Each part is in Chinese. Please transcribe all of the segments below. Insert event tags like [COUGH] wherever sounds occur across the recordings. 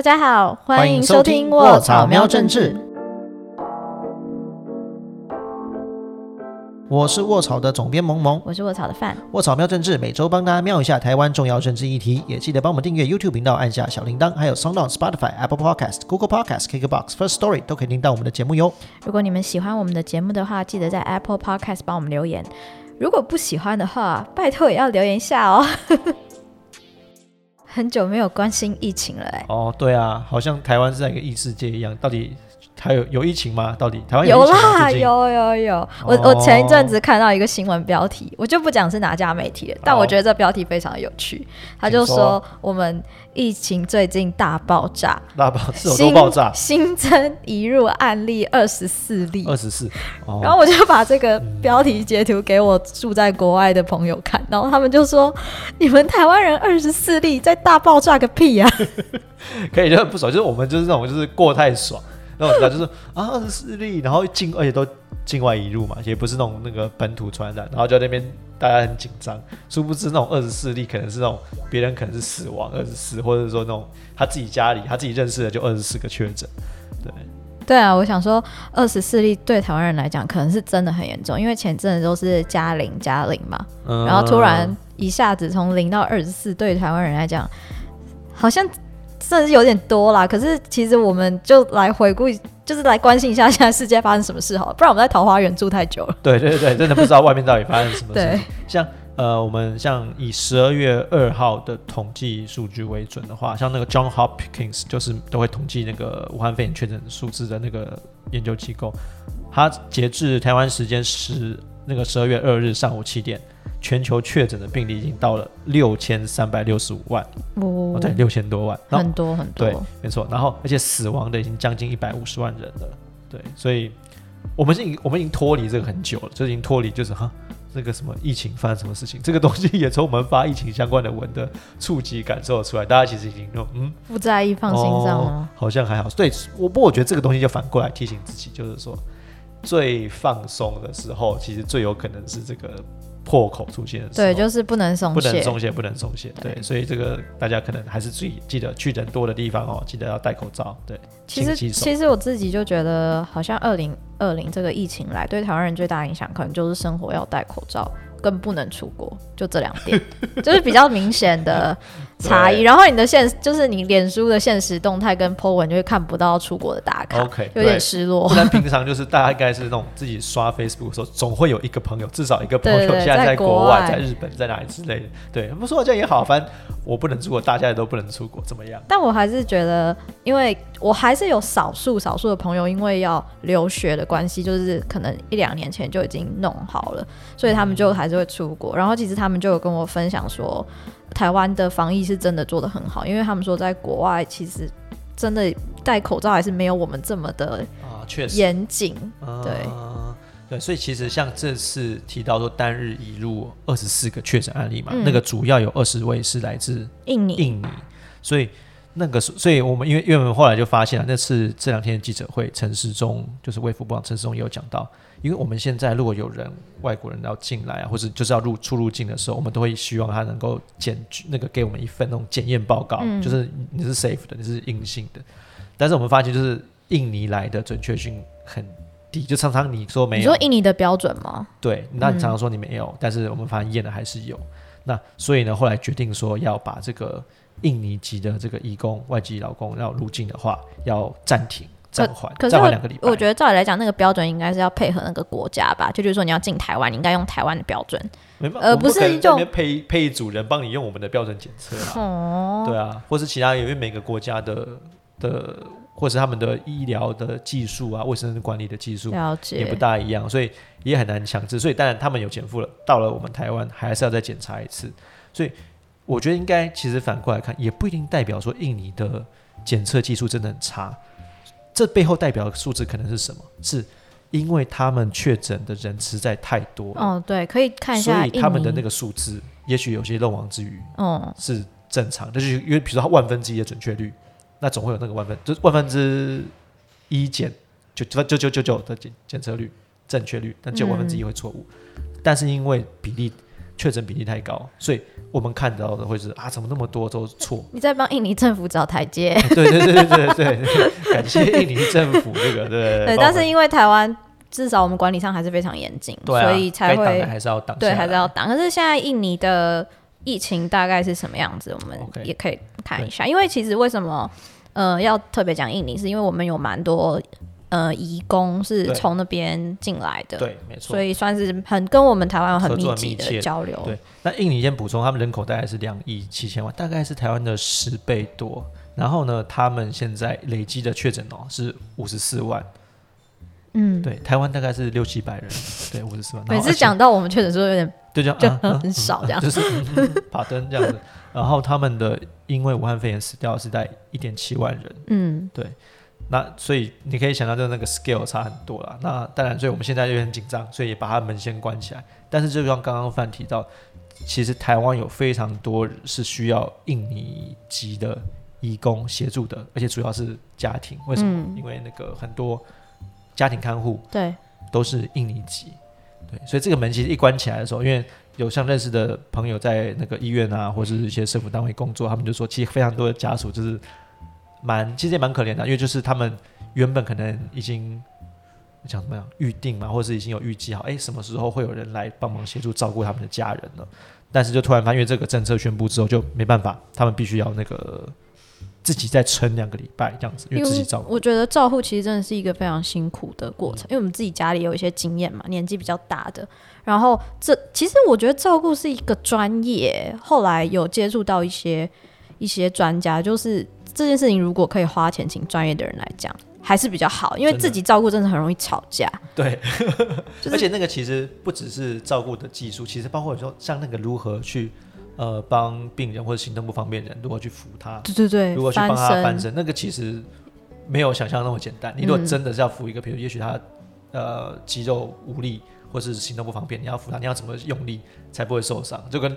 大家好，欢欢迎迎收听卧草喵喵政治》。我是卧草的总编萌萌，我是卧草的范，卧草喵政治每周帮大家瞄一下台湾重要政治议题，也记得帮我们订阅 YouTube 频道，按下小铃铛，还有 SoundOn、Spotify、Apple Podcast、Google Podcast、KKBox、First Story 都可以听到我们的节目哟。如果你们喜欢我们的节目的话，记得在 Apple Podcast 帮我们留言。如果不喜欢的话，拜托也要留言一下哦。很久没有关心疫情了、哦，对啊，好像台湾是在一个异世界一样，到底还有有疫情吗？到底台湾有疫情吗？啦，有有有。我我前一阵子看到一个新闻标题，我就不讲是哪家媒体了，但我觉得这标题非常有趣。他就请说说我们疫情最近大爆炸，大爆是有多爆炸？新增移入案例二十四例。二十四。哦，然后我就把这个标题截图给我住在国外的朋友看，然后他们就说：“你们台湾人二十四例在大爆炸个屁呀、[LAUGHS] 可以就很不爽，就是我们就是那种就是过太爽，那种就是啊二十四例，然后境而且都境外移入嘛，也不是那种那个本土传染，然后就在那边大家很紧张，殊不知那种二十四例可能是那种别人可能是死亡二十四，或者说那种他自己家里他自己认识的就二十四个确诊，对，对啊，我想说二十四例对台湾人来讲可能是真的很严重，因为前阵子都是加零加零嘛，嗯。然后突然一下子从零到二十四，对台湾人来讲，好像真的是有点多啦。可是其实我们就来回顾，就是来关心一下现在世界发生什么事好了，不然我们在桃花源住太久了。对对对，真的不知道外面到底发生什么事对情。像呃，我们像以十二月二号的统计数据为准的话，像那个 John Hopkins 就是都会统计那个武汉肺炎确诊数字的那个研究机构，它截至台湾时间十那个十二月二日上午七点，全球确诊的病例已经到了六千三百六十五万，对，六千多万，很多很多。对，没错。然后而且死亡的已经将近一百五十万人了，对，所以我们是已经我们已经脱离这个很久了，就已经脱离就是哈这个什么疫情发生什么事情，这个东西也从我们发疫情相关的文的触及感受出来，大家其实已经就嗯不在意放心上哦？好像还好。对，我不过我觉得这个东西就反过来提醒自己，就是说最放松的时候，其实最有可能是这个破口出现的时候。对，就是不能松懈不能懈。松懈，不能松懈。对，所以这个大家可能还是注意，记得去人多的地方哦，记得要戴口罩。对，其实其实我自己就觉得，好像二零二零这个疫情来，对台湾人最大影响，可能就是生活要戴口罩，更不能出国，就这两点，[LAUGHS] 就是比较明显的差异。然后你的现就是你脸书的现实动态跟 po 文，就会看不到出国的打卡 OK，有点失落不。[LAUGHS] 然平常就是大家应该是那种自己刷 Facebook 的时候，总会有一个朋友，至少一个朋友现在在国外在日本，在哪里之类的。对，不说这样也好，反正我不能出国，大家也都不能出国，怎么样？但我还是觉得，因为我还是有少数少数的朋友，因为要留学的关系，就是可能一两年前就已经弄好了，所以他们就还是会出国。然后其实他们就有跟我分享说，台湾的防疫是真的做得很好，因为他们说在国外其实真的戴口罩还是没有我们这么的啊，确实，严谨。对。嗯对，所以其实像这次提到说单日移入二十四个确诊案例嘛，嗯。那个主要有二十位是来自印尼，印尼，所以那个是，所以我们因为因为我们后来就发现了，那次这两天的记者会，陈时中就是卫福部长陈时中也有讲到，因为我们现在如果有人外国人要进来啊，或者就是要入出入境的时候，我们都会希望他能够检那个给我们一份那种检验报告，嗯。就是你是 safe 的，你是阴性的，但是我们发现就是印尼来的准确性很低，就常常你说没有。你说，印尼的标准吗？对，那你嗯常常说你没有，但是我们发现验的还是有。那所以呢，后来决定说要把这个印尼籍的这个义工、外籍劳工要入境的话，要暂停、暂缓、可是我暂缓两个礼拜。我觉得照理来讲，那个标准应该是要配合那个国家吧，就比如说你要进台湾，你应该用台湾的标准。没办法，呃不是用可能在那边配配一组人帮你用我们的标准检测啊，哦，对啊，或是其他因为每个国家的的或是他们的医疗的技术啊、卫生管理的技术了也不。大一样，所以也很难强制。所以当然他们有减负了，到了我们台湾还是要再检查一次。所以我觉得应该其实反过来看，也不一定代表说印尼的检测技术真的很差。这背后代表的数字可能是什么？是因为他们确诊的人实在太多了，哦，对，可以看一所以下他们的那个数字，也许有些漏网之鱼嗯，是正常，就是因为比如说它万分之一的准确率，那总会有那个万分，就是万分之一减九九九九九九的检检测率正确率，但只有万分之一会错误。但是因为比例确诊比例太高，所以我们看到的会是啊，怎么那么多都错？[LAUGHS] 你在帮印尼政府找台阶。对对对对对对，感谢印尼政府这个对。对，[LAUGHS] 但是因为台湾至少我们管理上还是非常严谨，所以才会还是要挡，对，还是要挡。可是现在印尼的疫情大概是什么样子？我们也可以看一下，因为其实为什么呃要特别讲印尼，是因为我们有蛮多。呃，移工是从那边进来的，对，没错，所以算是很跟我们台湾有很密集的交流。对，那印尼先补充，他们人口大概是两亿七千万，大概是台湾的十倍多。然后呢，他们现在累积的确诊哦是五十四万。嗯，对，台湾大概是六七百人，对，五十四万。每次讲到我们确诊时候，有点就这样，就很少这样，就是爬灯这样子。然后他们的因为武汉肺炎死掉是在一点七万人。嗯，对。那所以你可以想到，就那个 scale 差很多了。那当然，所以我们现在就很紧张，所以把他门先关起来。但是就像刚刚范提到，其实台湾有非常多是需要印尼籍的义工协助的，而且主要是家庭。为什么？因为那个很多家庭看护对都是印尼籍，对，所以这个门其实一关起来的时候，因为有像认识的朋友在那个医院啊，或者是一些政府单位工作，他们就说，其实非常多的家属就是。蛮，其实也蛮可怜的，因为就是他们原本可能已经讲怎么样预定嘛，或者是已经有预计好，哎，什么时候会有人来帮忙协助照顾他们的家人了。但是就突然发现，因为这个政策宣布之后，就没办法，他们必须要那个自己再撑两个礼拜这样子，因为自己照顾。我觉得照护其实真的是一个非常辛苦的过程，因为我们自己家里有一些经验嘛，年纪比较大的，然后这其实我觉得照顾是一个专业。后来有接触到一些一些专家，就是。这件事情如果可以花钱请专业的人来讲，还是比较好，因为自己照顾真的很容易吵架。对，而且那个其实不只是照顾的技术，其实包括说像那个如何去呃帮病人或者行动不方便人如何去扶他，对对对，如何去帮他翻身，那个其实没有想象那么简单。你如果真的是要扶一个，比如也许他呃肌肉无力或是行动不方便，你要扶他，你要怎么用力才不会受伤？就跟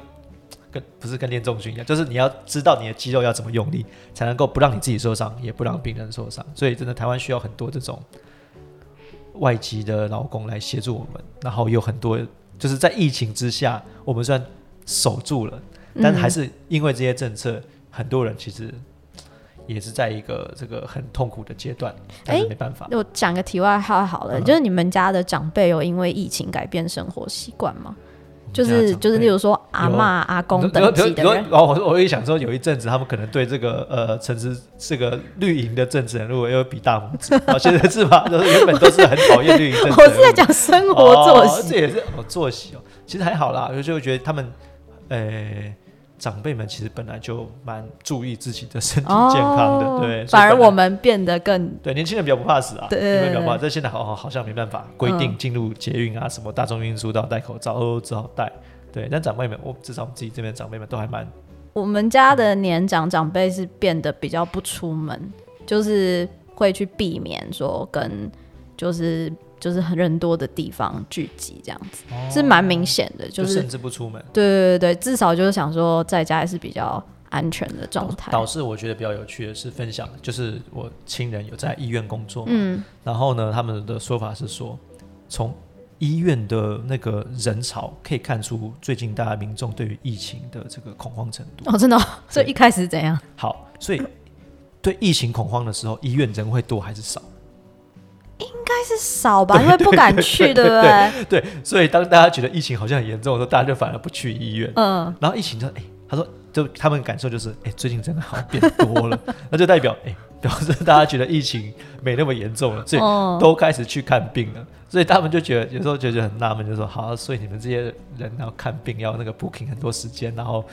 跟不是跟练重训一样，就是你要知道你的肌肉要怎么用力，才能够不让你自己受伤，也不让病人受伤。所以真的台湾需要很多这种外籍的劳工来协助我们。然后有很多就是在疫情之下，我们虽然守住了，但还是因为这些政策，很多人其实也是在一个这个很痛苦的阶段。但是，没办法。我讲个题外话好了，就是你们家的长辈有因为疫情改变生活习惯吗？就是就是，例如说阿妈、阿公等级的人。然后我我也想说，有一阵子他们可能对这个呃，城市这个绿营的政治人物又比大拇指。哦，现在是吧？就是原本都是很讨厌绿营政治。[LAUGHS] 我是在讲生活作息，这也是哦作息哦。其实还好啦，有时候觉得他们呃。长辈们其实本来就蛮注意自己的身体健康的，对。反而我们变得更对年轻人比较不怕死啊，对对对，比较不怕。这现在好好好像没办法规定进入捷运啊，什么大众运输都要戴口罩，哦，只好戴。对，但长辈们，我至少我们自己这边长辈们都还蛮。我们家的年长长辈是变得比较不出门，就是会去避免说跟就是。就是很人多的地方聚集，这样子是蛮明显的，就是甚至不出门。对对对对，至少就是想说在家还是比较安全的状态。导致我觉得比较有趣的是分享，就是我亲人有在医院工作，嗯，然后呢，他们的说法是说，从医院的那个人潮可以看出，最近大家民众对于疫情的这个恐慌程度。哦，真的，所以一开始怎样？好，所以对疫情恐慌的时候，医院人会多还是少？应该是少吧，因为不敢去，对不对？对，所以当大家觉得疫情好像很严重的时候，大家就反而不去医院。嗯，然后疫情就哎，他说，就他们感受就是，哎，最近真的好像变多了，[LAUGHS] 那就代表，哎，表示大家觉得疫情没那么严重了，所以都开始去看病了。所以他们就觉得有时候觉得很纳闷，就说，好，所以你们这些人要看病要那个 booking 很多时间，然后。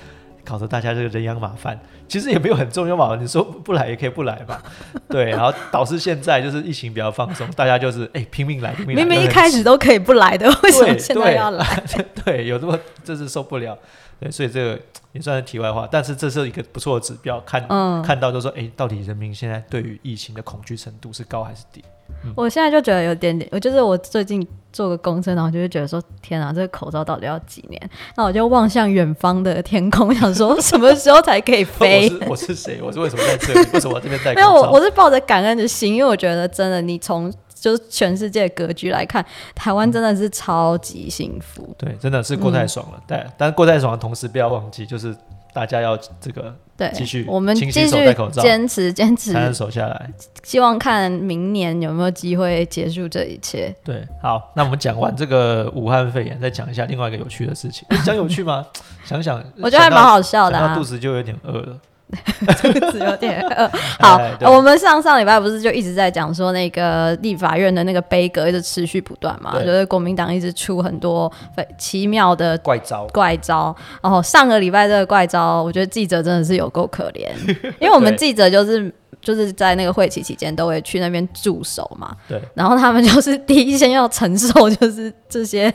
搞得大家这个人仰马翻，其实也没有很重要嘛。你说不来也可以不来嘛，对。然后导致现在就是疫情比较放松，大家就是哎拼命来，拼命来。明明一开始都可以不来的，为什么现在要来？[LAUGHS] 对，有这么这是受不了。对，所以这个也算是题外话，但是这是一个不错的指标，看看到就说，哎，到底人民现在对于疫情的恐惧程度是高还是低？我现在就觉得有点点，我就是我最近做个公车，然后就会觉得说，天啊，这个口罩到底要几年？那我就望向远方的天空，想说 [LAUGHS] 什么时候才可以飞？我是谁？我是为什么在这里？为什么我这边戴？没有，我我是抱着感恩的心，因为我觉得真的，你从就是全世界格局来看，台湾真的是超级幸福。对，真的是过太爽了。对，但是过太爽的同时，不要忘记，就是大家要这个对，继续我们继续坚持坚持才，能守下来。希望看明年有没有机会结束这一切。对，好，那我们讲完这个武汉肺炎，再讲一下另外一个有趣的事情。诶讲有趣吗？[LAUGHS] 想想，我觉得还蛮好笑的啊想到肚，子就有点饿了。[LAUGHS] 有点饿。[LAUGHS] 好我们上上礼拜不是就一直在讲说那个立法院的那个悲歌一直持续不断嘛，对。就是国民党一直出很多奇妙的怪招，怪招。然后上个礼拜这个怪招，我觉得记者真的是有够可怜，[LAUGHS] 因为我们记者就是就是在那个会期期间都会去那边驻守嘛，对，然后他们就是第一先要承受就是这些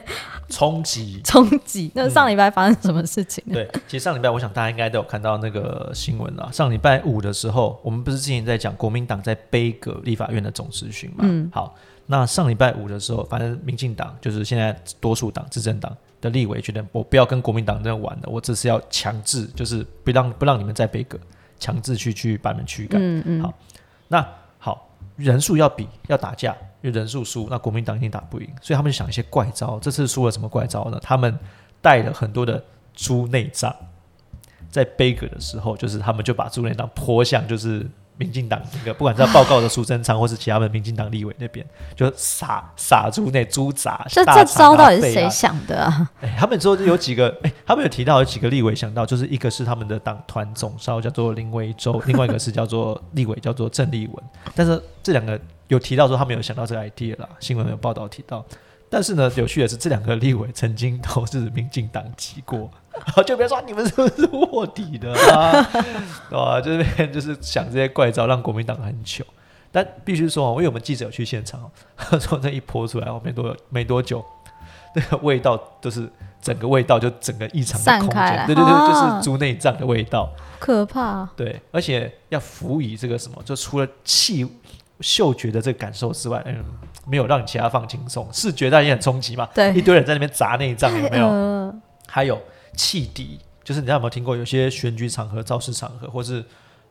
冲击。冲击。那上礼拜发生什么事情呢？对，其实上礼拜我想大家应该都有看到那个新闻了。上礼拜五的时候，我们不是之前在讲国民党在杯葛立法院的总咨询嘛？嗯好，那上礼拜五的时候，反正民进党就是现在多数党执政党的立委觉得我不要跟国民党这样玩了，我这是要强制，就是不让不让你们再背阁，强制去去把你们驱赶。嗯嗯，好那好，人数要比要打架，因为人数输，那国民党一定打不赢，所以他们就想一些怪招。这次输了什么怪招呢？他们带了很多的猪内脏，在杯葛的时候，就是他们就把猪内脏泼向就是民进党那个，不管是在报告的苏贞昌或是其他的民进党立委那边，就撒撒猪那猪杂。这这招到底是谁想的啊？哎，他们说有几个，哎，他们有提到有几个立委想到，就是一个是他们的党团总召叫做林维洲，另外一个是叫做立委叫做郑立文，但是这两个有提到说他们有想到这个 idea 啦，新闻有报道提到。但是呢，有趣的是，这两个立委曾经都是民进党籍过，[LAUGHS] 就别说你们是不是卧底的啊？啊，[LAUGHS] 就是就是想这些怪招，让国民党很糗。但必须说啊，因为我们记者有去现场哦，他说那一泼出来哦，没多没多久，那个味道都是整个味道就整个异常的空间，对对对，啊就是猪内脏的味道，可怕！对，而且要辅以这个什么，就除了气嗅觉的这个感受之外，嗯，没有让你其他放轻松，视觉当然也很冲击嘛，对一堆人在那边砸内脏，有没有？呃 [LAUGHS] 还有汽笛，就是你知道有没有听过？有些选举场合、造势场合，或是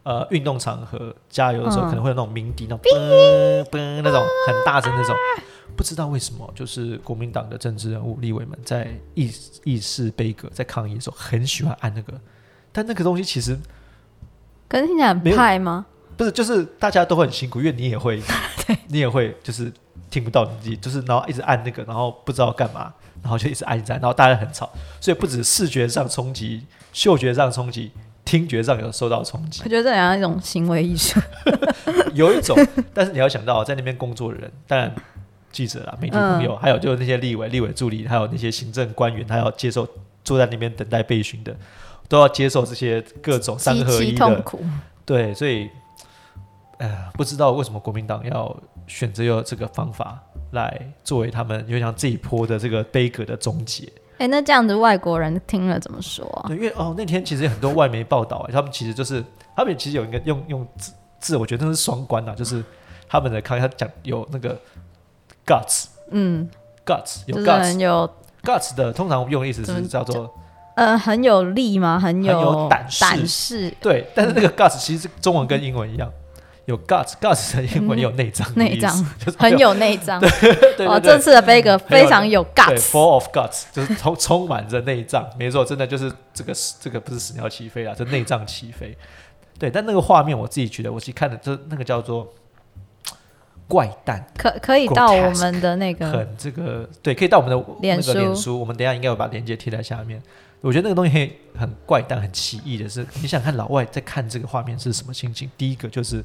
呃运动场合，加油的时候嗯可能会有那种鸣笛，那种 [LAUGHS] 嘣嘣那种很大声那种。不知道为什么，就是国民党的政治人物、立委们在议议事杯葛、在抗议的时候，很喜欢按那个，但那个东西其实可是听起来很派吗？不是，就是大家都很辛苦，因为你也会，[LAUGHS] 你也会就是听不到你自己，就是然后一直按那个，然后不知道干嘛，然后就一直按一直按，然后大家很吵，所以不止视觉上冲击，嗅觉上冲击，听觉上有受到冲击我，觉得这好像一种行为艺术。[LAUGHS] 有一种，但是你要想到在那边工作的人，当然记者啊、媒体朋友，还有就是那些立委、立委助理，还有那些行政官员，他要接受坐在那边等待被询的，都要接受这些各种三合一的痛苦。对，所以，呃，不知道为什么国民党要选择用这个方法来作为他们有点像这一波的这个悲歌的终结。哎、那这样子外国人听了怎么说啊？对，因为哦，那天其实有很多外媒报道，他们其实就是他们其实有一个用用字字，我觉得那是双关啊，就是他们的看，他讲有那个 guts 嗯，guts 有 guts 很有 guts 的，通常用的意思是叫做呃很有力吗？很很有胆识胆识对，但是那个 guts 其实中文跟英文一样，有 guts guts 的英文也有内脏内脏 [LAUGHS] 就是很有内脏。对对这次的杯葛非常有 guts。，full of guts，就是充 [LAUGHS] 充满着内脏，没错，真的就是这个这个不是屎尿起飞啊，这内脏起飞。对，但那个画面我自己觉得，我自己看的，就那个叫做怪诞，可可以到我们的那个很这个对，可以到我们的那个脸书书，我们等一下应该会把链接贴在下面。我觉得那个东西很怪诞、很奇异的是，你想看老外在看这个画面是什么心情？第一个就是，哎，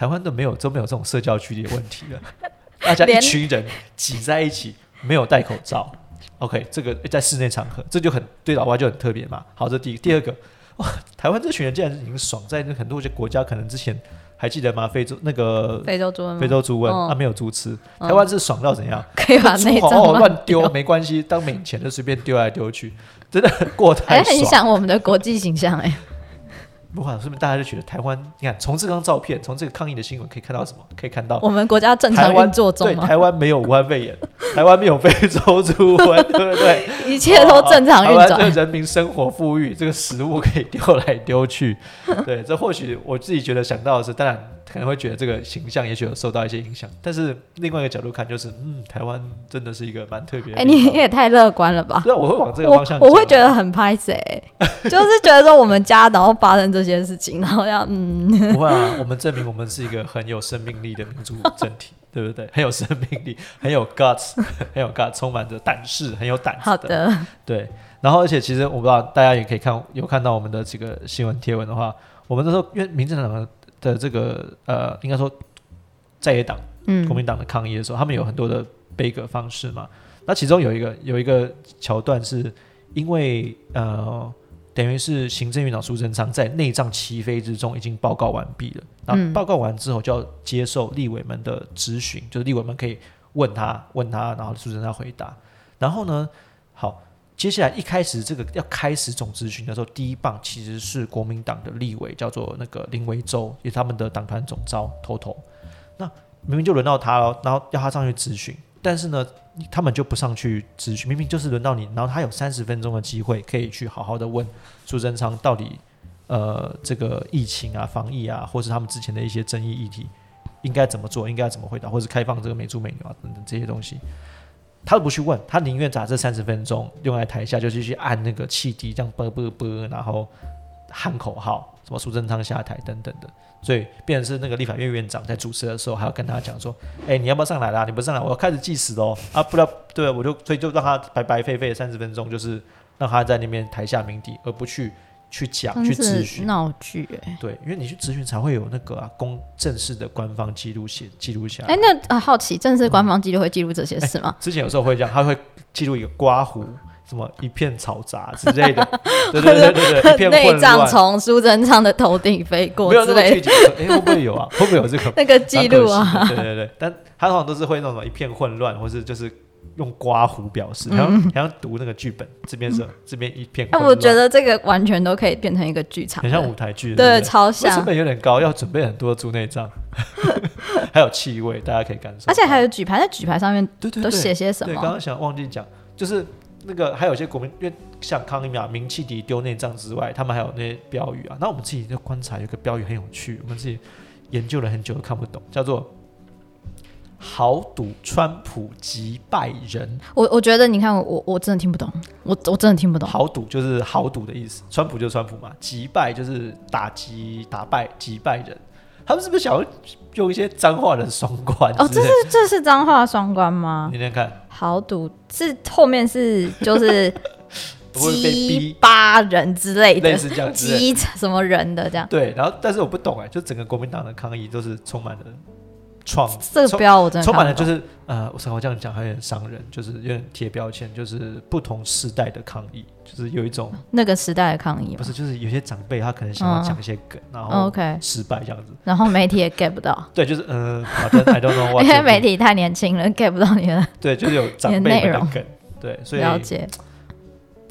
台湾都没有都没有这种社交距离的问题了，[LAUGHS] 大家一群人挤在一起，没有戴口罩。OK，这个在室内场合，这就很对老外就很特别嘛。好，这第一第二个，哇，台湾这群人竟然已经爽在那很多些国家，可能之前还记得吗？非洲那个非洲猪瘟非洲猪瘟，嗯啊没有猪吃，嗯台湾是爽到怎样？[LAUGHS] 可以把内脏乱丢丢。没关系，当免钱就随便丢来丢去，真的过哎、太爽。很想我们的国际形象哎、不管是不是大家就觉得台湾，你看从这张照片，从这个抗议的新闻可以看到什么？可以看到我们国家正常运作中对吗？台湾没有武汉肺炎，台湾没有非洲猪瘟，[LAUGHS] 对不对？一切都正常运转。人民生活富裕，这个食物可以丢来丢去。对，这或许我自己觉得想到的是，当然可能会觉得这个形象也许有受到一些影响。但是另外一个角度看，就是嗯，台湾真的是一个蛮特别哎。你也太乐观了吧？对啊，我会往这个方向讲。我会觉得很拍谁，[LAUGHS] 就是觉得说我们家然后发生这些事情，然后要嗯，[LAUGHS] 不会啊，我们证明我们是一个很有生命力的民族整体，对不对？很有生命力，很有 guts，[LAUGHS] 很有 guts，充满着胆识，很有胆子好的，对，然后而且其实我不知道大家也可以看有看到我们的这个新闻贴文的话，我们那时候因为民进党的的这个呃，应该说在野党嗯国嗯民党的抗议的时候，他们有很多的悲歌方式嘛。那其中有一个有一个桥段是因为呃，等于是行政院长苏贞昌在内脏齐飞之中已经报告完毕了。那嗯报告完之后就要接受立委们的质询，就是立委们可以问他问他，然后苏贞昌回答。然后呢，好，接下来一开始这个要开始总咨询的时候，第一棒其实是国民党的立委，叫做那个林维洲，也是他们的党团总召头头。那明明就轮到他了，然后要他上去咨询，但是呢，他们就不上去咨询，明明就是轮到你，然后他有三十分钟的机会可以去好好的问苏贞昌到底呃这个疫情啊、防疫啊，或是他们之前的一些争议议题应该怎么做，应该怎么回答，或是开放这个美猪美牛啊等等这些东西。他都不去问，他宁愿把这三十分钟用在台下，就继续按那个汽笛，这样啵啵啵，然后喊口号，什么苏贞昌下台等等的。所以，变成是那个立法院院长在主持的时候，还要跟他讲说：“哎、你要不要上来啦？你不上来，我要开始计时喽！啊，不然对，我就所以就让他白白费费三十分钟，就是让他在那边台下鸣笛，而不去去讲去咨询。闹剧哎。对，因为你去咨询才会有那个啊公正式的官方记录写记录下来。哎、那啊，好奇，正式官方记录会记录这些事吗？之前有时候会这样，他会记录一个刮胡，什么一片嘈杂之类的，对对对对对，一片内混乱，脏从苏贞昌的头顶飞过没有之类的。哎、会不会有啊？[LAUGHS] 会不会有这个那个记录啊，对对对，但他通常都是会那种一片混乱，或是就是用刮胡表示，好像好像读那个剧本，这边是这边一片哎、我觉得这个完全都可以变成一个剧场，很像舞台剧，对，超成。本有点高，要准备很多猪内脏，[LAUGHS] 还有气味，大家可以感受到。而且还有举牌，在举牌上面都写些什么？刚刚想忘记讲，就是那个还有一些国民，因为像康一啊、名气敌丢内脏之外，他们还有那些标语啊。那我们自己就观察，有个标语很有趣，我们自己研究了很久都看不懂，叫做“豪赌川普击败人我我觉得，你看我我真的听不懂，我我真的听不”。懂。豪赌就是豪赌的意思，川普就是川普嘛，击败就是打击、打败、击败人。他们是不是想要用一些脏话的双关哦，这？是这是脏话双关吗？你念看，豪赌是后面是就是 [LAUGHS] 会不会被鸡逼？巴人之类的，类似这样之类的 [LAUGHS] 鸡什么人的这样。对，然后但是我不懂哎，就整个国民党的抗议都是充满了创，这个充标我真的充满了就是呃，我操，我这样讲还有点伤人，就是有点贴标签，就是不同时代的抗议，就是有一种那个时代的抗议。不是，就是有些长辈他可能想要讲一些梗，然嗯后 OK，失败这样子，然后媒体也 get 不到，[LAUGHS] 对，就是嗯，好的，[LAUGHS] I don't know 因为媒体太年轻了，get 不到你的对，就是有长辈的梗，对，所以了解。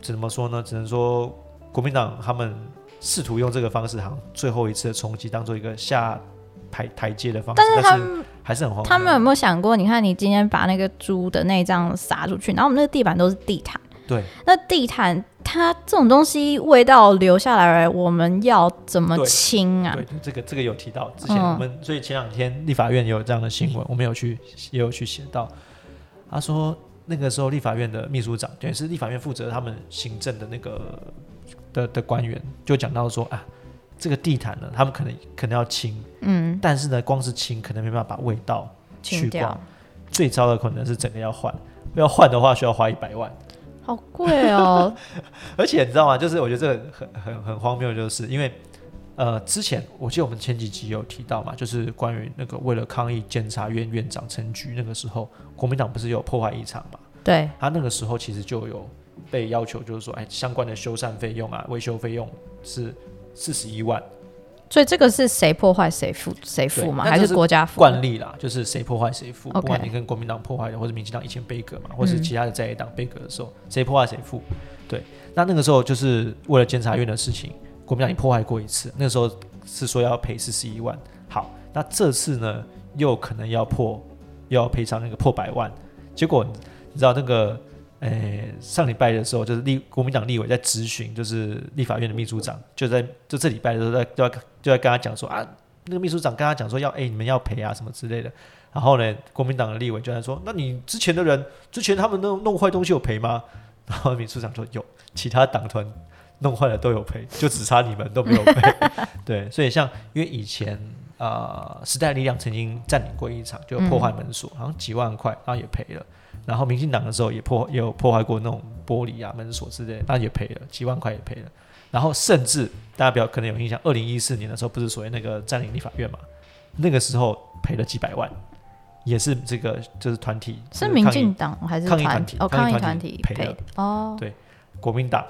怎么说呢？只能说国民党他们试图用这个方式，好像最后一次的冲击当做一个下台台阶的方式，但是他们还是很。他们有没有想过？你看，你今天把那个猪的内脏撒出去，然后我们那个地板都是地毯，对那地毯它这种东西味道留下来，我们要怎么清啊？对，这个这个有提到，之前嗯我们、所以前两天立法院也有这样的新闻，我们有去也有去写到，他说那个时候立法院的秘书长，对，是立法院负责他们行政的那个的的官员，就讲到说啊，这个地毯呢，他们可能可能要清，嗯，但是呢，光是清可能没办法把味道去掉，，最糟的可能是整个要换，要换的话需要花一百万。好贵哦。[LAUGHS] 而且你知道吗？就是我觉得这个很很很荒谬，就是因为呃，之前我记得我们前几集有提到嘛，就是关于那个为了抗议监察院院长陈菊那个时候，国民党不是有破坏一场嘛？对，他那个时候其实就有被要求，就是说，哎，相关的修缮费用啊、维修费用是四十一万所以这个是谁破坏谁付谁付吗？还是是国家负？惯例啦，就是谁破坏谁付不管你跟国民党破坏的，或者民进党以前背革嘛，或是嗯其他的在野党背革的时候，谁破坏谁付。对，那那个时候就是为了监察院的事情，国民党已破坏过一次，那个时候是说要赔四十一万。好，那这次呢，又可能要破，又要赔偿那个破百万。结果你知道那个，诶、上礼拜的时候，就是立国民党立委在质询，就是立法院的秘书长，就在就这礼拜的时候在就在就在跟他讲说啊，那个秘书长跟他讲说要，哎、你们要赔啊什么之类的。然后呢，国民党的立委就在说，那你之前的人，之前他们弄弄坏东西有赔吗？[LAUGHS] 然后秘书长说有，其他党团弄坏了都有赔，就只差你们都没有赔。对，所以像因为以前呃时代力量曾经占领过一场，就破坏门锁，好像几万块，然后也赔了。然后民进党的时候也破也有破坏过那种玻璃啊门锁之类的，那也赔了几万块也赔了。然后甚至大家比较可能有印象，二零一四年的时候不是所谓那个占领立法院嘛？那个时候赔了几百万，也是这个就是团体是民进党还是抗议团体哦抗议团体赔的哦对国民党，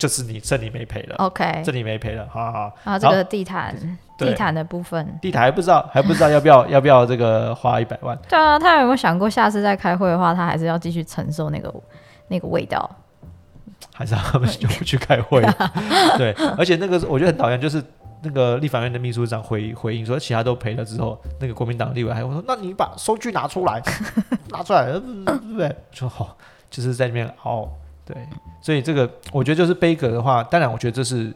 就是你这里没赔了，，OK，这里没赔了，好好好。然后这个地毯地毯的部分，地毯还不知道还不知道要不要 [LAUGHS] 要不要这个花一百万，对啊，他有没有想过下次再开会的话，他还是要继续承受那个那个味道？还是他们就不去开会？[LAUGHS] 对，而且那个我觉得很讨厌，就是那个立法院的秘书长回回应说，其他都赔了之后，那个国民党立委还会说，那你把收据拿出来，[LAUGHS] 拿出来，呃对不对？就好，就是在那边熬。对，所以这个我觉得就是杯葛的话，当然我觉得这是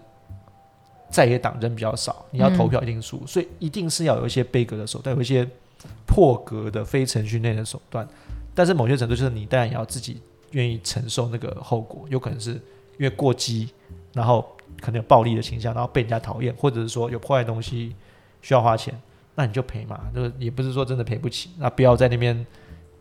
在野党人比较少，你要投票一定输，所以一定是要有一些杯葛的手段，有一些破格的非程序内的手段。但是某些程度就是你当然也要自己愿意承受那个后果，有可能是因为过激，然后可能有暴力的倾向，然后被人家讨厌，或者是说有破坏东西需要花钱，那你就赔嘛，就是也不是说真的赔不起，那不要在那边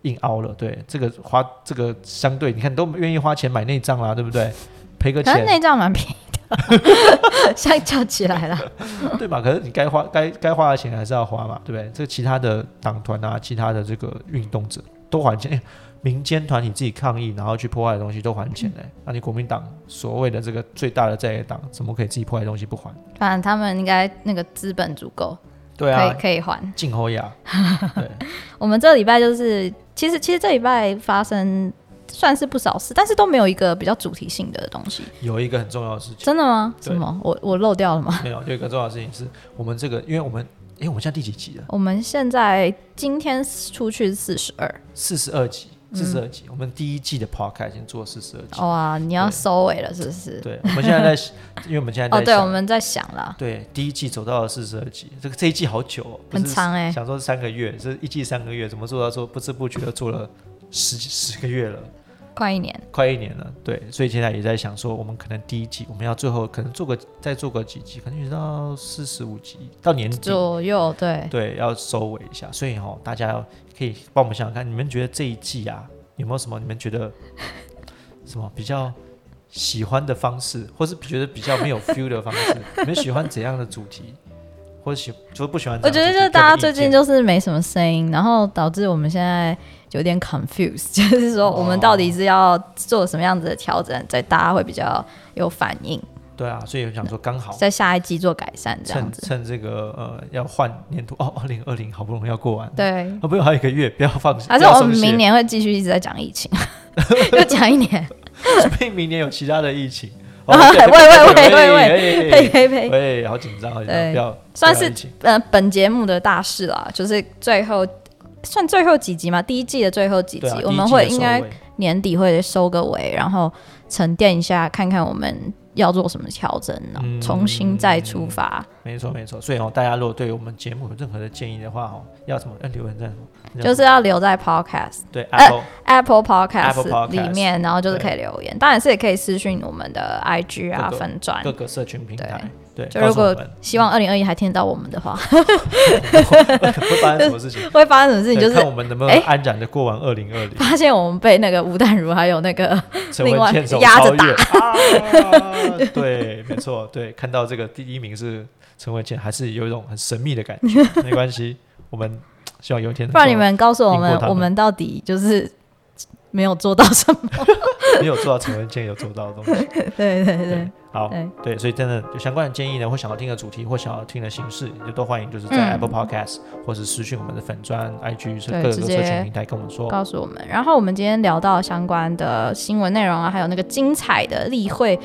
硬凹了。对，这个花这个相对你看都愿意花钱买内脏啦，对不对？赔个钱，内脏蛮便宜的，[LAUGHS] 相较起来啦，[LAUGHS] 对吧？可是你该花该该花的钱还是要花嘛，对不对？这其他的党团啊，其他的这个运动者都还钱，哎民间团体自己抗议，然后去破坏的东西都还钱嘞、那你国民党所谓的这个最大的在野党，怎么可以自己破坏东西不还？反正他们应该那个资本足够，对啊可以，可以还。进后亚，对，[LAUGHS] 我们这礼拜就是，其实其实这礼拜发生算是不少事，但是都没有一个比较主题性的东西。有一个很重要的事情，真的吗？对什么？我我漏掉了吗？没有，有一个重要的事情是我们这个，因为我们，哎，我们现在第几集了？我们现在今天出去四十二，四十二集，四十二集，我们第一季的 podcast 已经做四十二集。哇，你要收尾了是不是？对，我们现在在，[LAUGHS] 因为我们现在哦，对，我们在想了，对，第一季走到了四十二集，这个这一季好久哦，很长哎想说是三个月，这一季三个月，怎么做到说不知不觉的做了十十个月了，快一年。快一年了。对，所以现在也在想说，我们可能第一季我们要最后可能做个再做个几集，可能一直到四十五集到年底。左右，对，对，要收尾一下，所以哦，大家要可以帮我们想想看，你们觉得这一季啊，有没有什么你们觉得 [LAUGHS] 什么比较喜欢的方式，或是觉得比较没有 feel 的方式？[LAUGHS] 你们喜欢怎样的主题，或者喜就是不喜欢我觉？得就是大家最近就就是没什么声音，然后导致我们现在有点 confused，[LAUGHS] 就是说我们到底是要做什么样子的调整，在大家会比较有反应，对啊，所以我想说刚好在下一季做改善这样趁子。趁这个呃要换年度哦，二零二零好不容易要过完，对，哦不用还有一个月，不要放弃，还是我们明年会继续一直在讲疫情，[LAUGHS] 又讲一年，说不定明年有其他的疫情。[LAUGHS] 喂喂喂喂喂喂呸呸呸。喂，好紧张，好紧张，不要算是呃，本节目的大事啦，就是最后算最后几集嘛，第一季的最后几集，啊，我们会应该年底会收个尾，然后沉淀一下，看看我们要做什么调整，然后嗯。重新再出发。没错没错，所以哦，大家如果对我们节目有任何的建议的话哦，要什么？要留言在什么？就是要留在 Podcast 对呃 Apple、Apple Podcast 里面，然后就是可以留言，当然是也可以私讯我们的 IG 啊粉专。各个社群平台，对，就如果希望二零二一还听得到我们的话，[LAUGHS] 会发生什么事情，[LAUGHS] 会发生什么事情？就是看我们能不能哎安然的过完二零二零。发现我们被那个吴淡如还有那个陈另外文茜手压着超越啊！对，没错，对，看到这个第一名是陈文茜，还是有一种很神秘的感觉。没关系，我们希望有一天，不然你们告诉我们我们到底就是没有做到什么？[LAUGHS] 没有做到陈文健有做到的东西。[LAUGHS] 对对对对，好，对，所以真的有相关的建议呢，或想要听的主题，或想要听的形式，就都欢迎就是在嗯 Apple Podcast、或是私讯我们的粉砖、IG 是各个社群平台跟我们说。告诉我们。然后我们今天聊到相关的新闻内容啊，还有那个精彩的例会。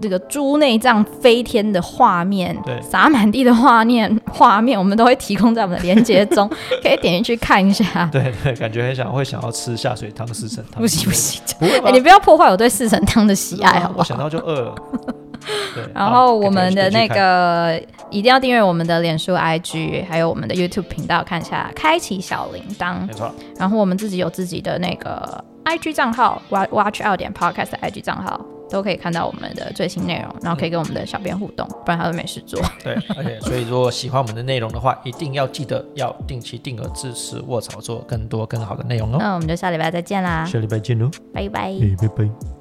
这个猪内脏飞天的画面，对洒满地的画面，画面我们都会提供在我们的连接中，[LAUGHS] 可以点进去看一下。对对，感觉很想会想要吃下水汤、四神汤。不行不，行，不你不要破坏我对四神汤的喜爱，好不好？我想到就饿了。[LAUGHS] 对，然好后我们的那个一定要订阅我们的脸书、IG，还有我们的 YouTube 频道，看一下，开启小铃铛。没错，然后我们自己有自己的那个 IG 账号，Wa-，Watch Out 点 Podcast 的 IG 账号，都可以看到我们的最新内容，然后可以跟我们的小编互动，不然他都没事做。[LAUGHS] 对，而且，所以如果喜欢我们的内容的话，[LAUGHS] 一定要记得要定期定额支持卧槽做更多更好的内容哦。那我们就下礼拜再见啦，下礼拜见喽，拜拜。哎，拜拜。